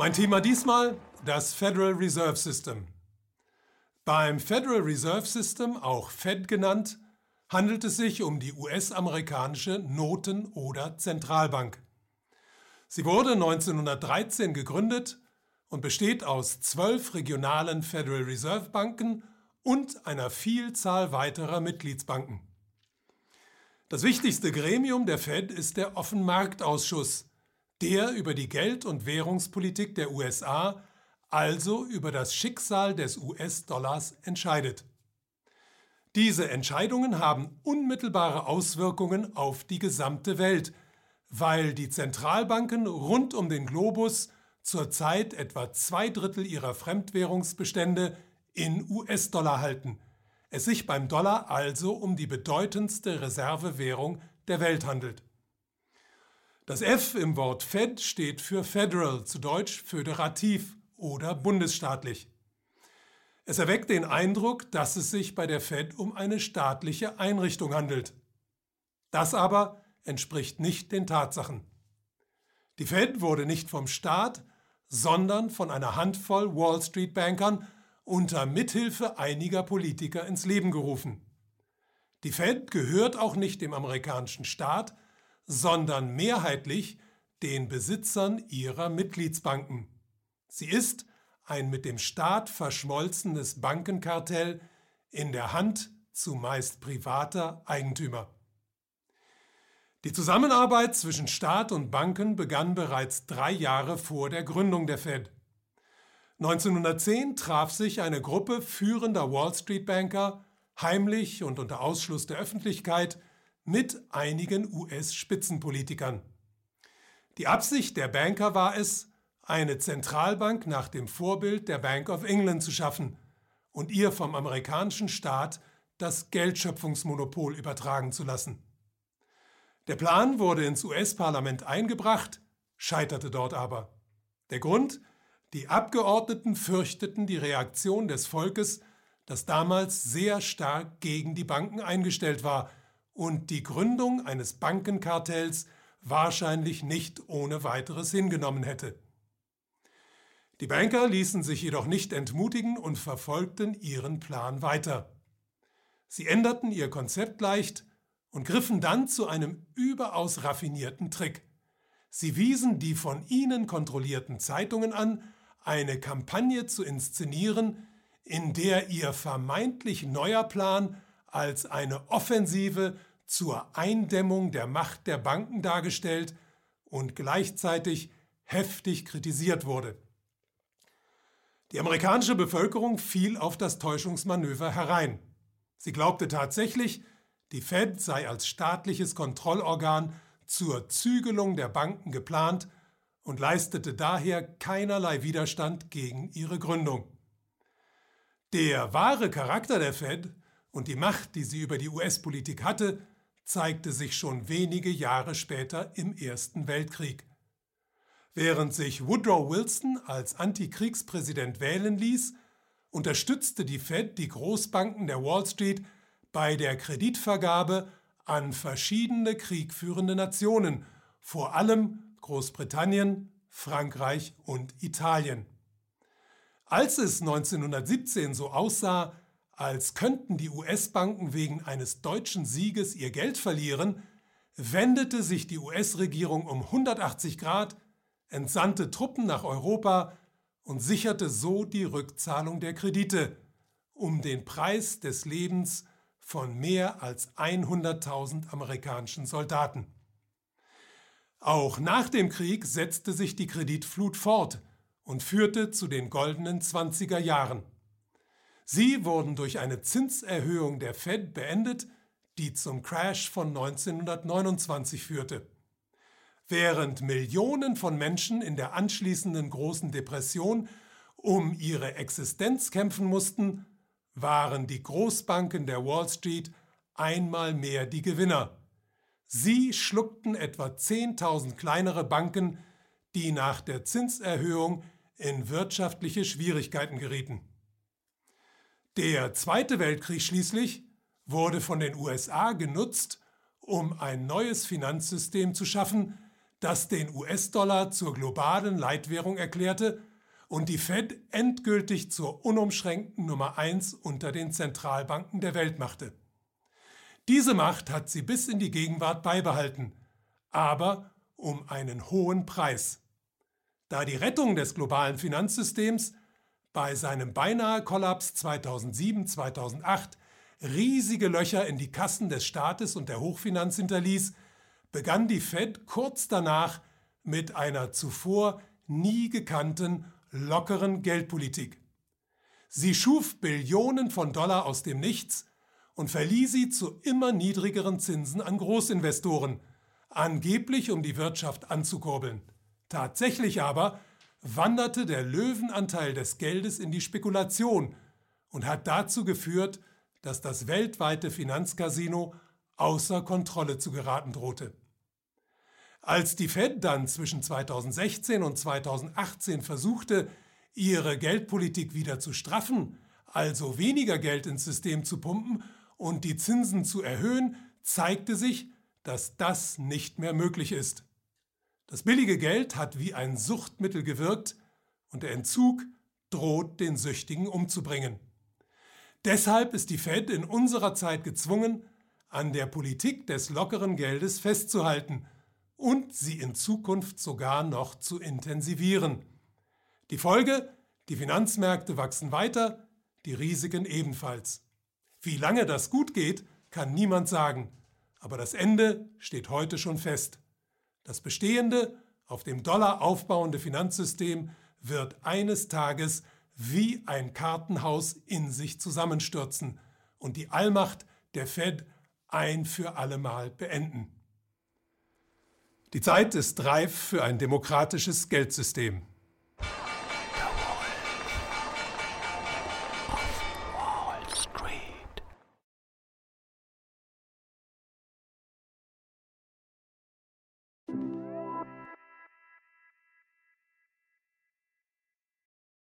Mein Thema diesmal das Federal Reserve System. Beim Federal Reserve System, auch Fed genannt, handelt es sich um die US-amerikanische Noten- oder Zentralbank. Sie wurde 1913 gegründet und besteht aus zwölf regionalen Federal Reserve Banken und einer Vielzahl weiterer Mitgliedsbanken. Das wichtigste Gremium der Fed ist der Offenmarktausschuss, der über die Geld- und Währungspolitik der USA, also über das Schicksal des US-Dollars entscheidet. Diese Entscheidungen haben unmittelbare Auswirkungen auf die gesamte Welt, weil die Zentralbanken rund um den Globus zurzeit etwa zwei Drittel ihrer Fremdwährungsbestände in US-Dollar halten, es sich beim Dollar also um die bedeutendste Reservewährung der Welt handelt. Das F im Wort Fed steht für Federal, zu Deutsch föderativ oder bundesstaatlich. Es erweckt den Eindruck, dass es sich bei der Fed um eine staatliche Einrichtung handelt. Das aber entspricht nicht den Tatsachen. Die Fed wurde nicht vom Staat, sondern von einer Handvoll Wall Street Bankern unter Mithilfe einiger Politiker ins Leben gerufen. Die Fed gehört auch nicht dem amerikanischen Staat, sondern mehrheitlich den Besitzern ihrer Mitgliedsbanken. Sie ist ein mit dem Staat verschmolzenes Bankenkartell in der Hand zumeist privater Eigentümer. Die Zusammenarbeit zwischen Staat und Banken begann bereits drei Jahre vor der Gründung der Fed. 1910 traf sich eine Gruppe führender Wall Street Banker heimlich und unter Ausschluss der Öffentlichkeit mit einigen US-Spitzenpolitikern. Die Absicht der Banker war es, eine Zentralbank nach dem Vorbild der Bank of England zu schaffen und ihr vom amerikanischen Staat das Geldschöpfungsmonopol übertragen zu lassen. Der Plan wurde ins US-Parlament eingebracht, scheiterte dort aber. Der Grund? Die Abgeordneten fürchteten die Reaktion des Volkes, das damals sehr stark gegen die Banken eingestellt war und die Gründung eines Bankenkartells wahrscheinlich nicht ohne weiteres hingenommen hätte. Die Banker ließen sich jedoch nicht entmutigen und verfolgten ihren Plan weiter. Sie änderten ihr Konzept leicht und griffen dann zu einem überaus raffinierten Trick. Sie wiesen die von ihnen kontrollierten Zeitungen an, eine Kampagne zu inszenieren, in der ihr vermeintlich neuer Plan als eine Offensive zur Eindämmung der Macht der Banken dargestellt und gleichzeitig heftig kritisiert wurde. Die amerikanische Bevölkerung fiel auf das Täuschungsmanöver herein. Sie glaubte tatsächlich, die Fed sei als staatliches Kontrollorgan zur Zügelung der Banken geplant und leistete daher keinerlei Widerstand gegen ihre Gründung. Der wahre Charakter der Fed und die Macht, die sie über die US-Politik hatte, zeigte sich schon wenige Jahre später im Ersten Weltkrieg. Während sich Woodrow Wilson als Antikriegspräsident wählen ließ, unterstützte die Fed die Großbanken der Wall Street bei der Kreditvergabe an verschiedene kriegführende Nationen, vor allem Großbritannien, Frankreich und Italien. Als es 1917 so aussah, als könnten die US-Banken wegen eines deutschen Sieges ihr Geld verlieren, wendete sich die US-Regierung um 180 Grad, entsandte Truppen nach Europa und sicherte so die Rückzahlung der Kredite, um den Preis des Lebens von mehr als 100.000 amerikanischen Soldaten. Auch nach dem Krieg setzte sich die Kreditflut fort und führte zu den goldenen 20er Jahren. Sie wurden durch eine Zinserhöhung der Fed beendet, die zum Crash von 1929 führte. Während Millionen von Menschen in der anschließenden großen Depression um ihre Existenz kämpfen mussten, waren die Großbanken der Wall Street einmal mehr die Gewinner. Sie schluckten etwa 10.000 kleinere Banken, die nach der Zinserhöhung in wirtschaftliche Schwierigkeiten gerieten. Der Zweite Weltkrieg schließlich wurde von den USA genutzt, um ein neues Finanzsystem zu schaffen, das den US-Dollar zur globalen Leitwährung erklärte und die Fed endgültig zur unumschränkten Nummer 1 unter den Zentralbanken der Welt machte. Diese Macht hat sie bis in die Gegenwart beibehalten, aber um einen hohen Preis. Da die Rettung des globalen Finanzsystems bei seinem beinahe Kollaps 2007-2008 riesige Löcher in die Kassen des Staates und der Hochfinanz hinterließ, begann die Fed kurz danach mit einer zuvor nie gekannten lockeren Geldpolitik. Sie schuf Billionen von Dollar aus dem Nichts und verlieh sie zu immer niedrigeren Zinsen an Großinvestoren, angeblich um die Wirtschaft anzukurbeln. Tatsächlich aber wanderte der Löwenanteil des Geldes in die Spekulation und hat dazu geführt, dass das weltweite Finanzcasino außer Kontrolle zu geraten drohte. Als die Fed dann zwischen 2016 und 2018 versuchte, ihre Geldpolitik wieder zu straffen, also weniger Geld ins System zu pumpen und die Zinsen zu erhöhen, zeigte sich, dass das nicht mehr möglich ist. Das billige Geld hat wie ein Suchtmittel gewirkt und der Entzug droht den Süchtigen umzubringen. Deshalb ist die Fed in unserer Zeit gezwungen, an der Politik des lockeren Geldes festzuhalten und sie in Zukunft sogar noch zu intensivieren. Die Folge, die Finanzmärkte wachsen weiter, die Risiken ebenfalls. Wie lange das gut geht, kann niemand sagen, aber das Ende steht heute schon fest. Das bestehende, auf dem Dollar aufbauende Finanzsystem wird eines Tages wie ein Kartenhaus in sich zusammenstürzen und die Allmacht der Fed ein für allemal beenden. Die Zeit ist reif für ein demokratisches Geldsystem.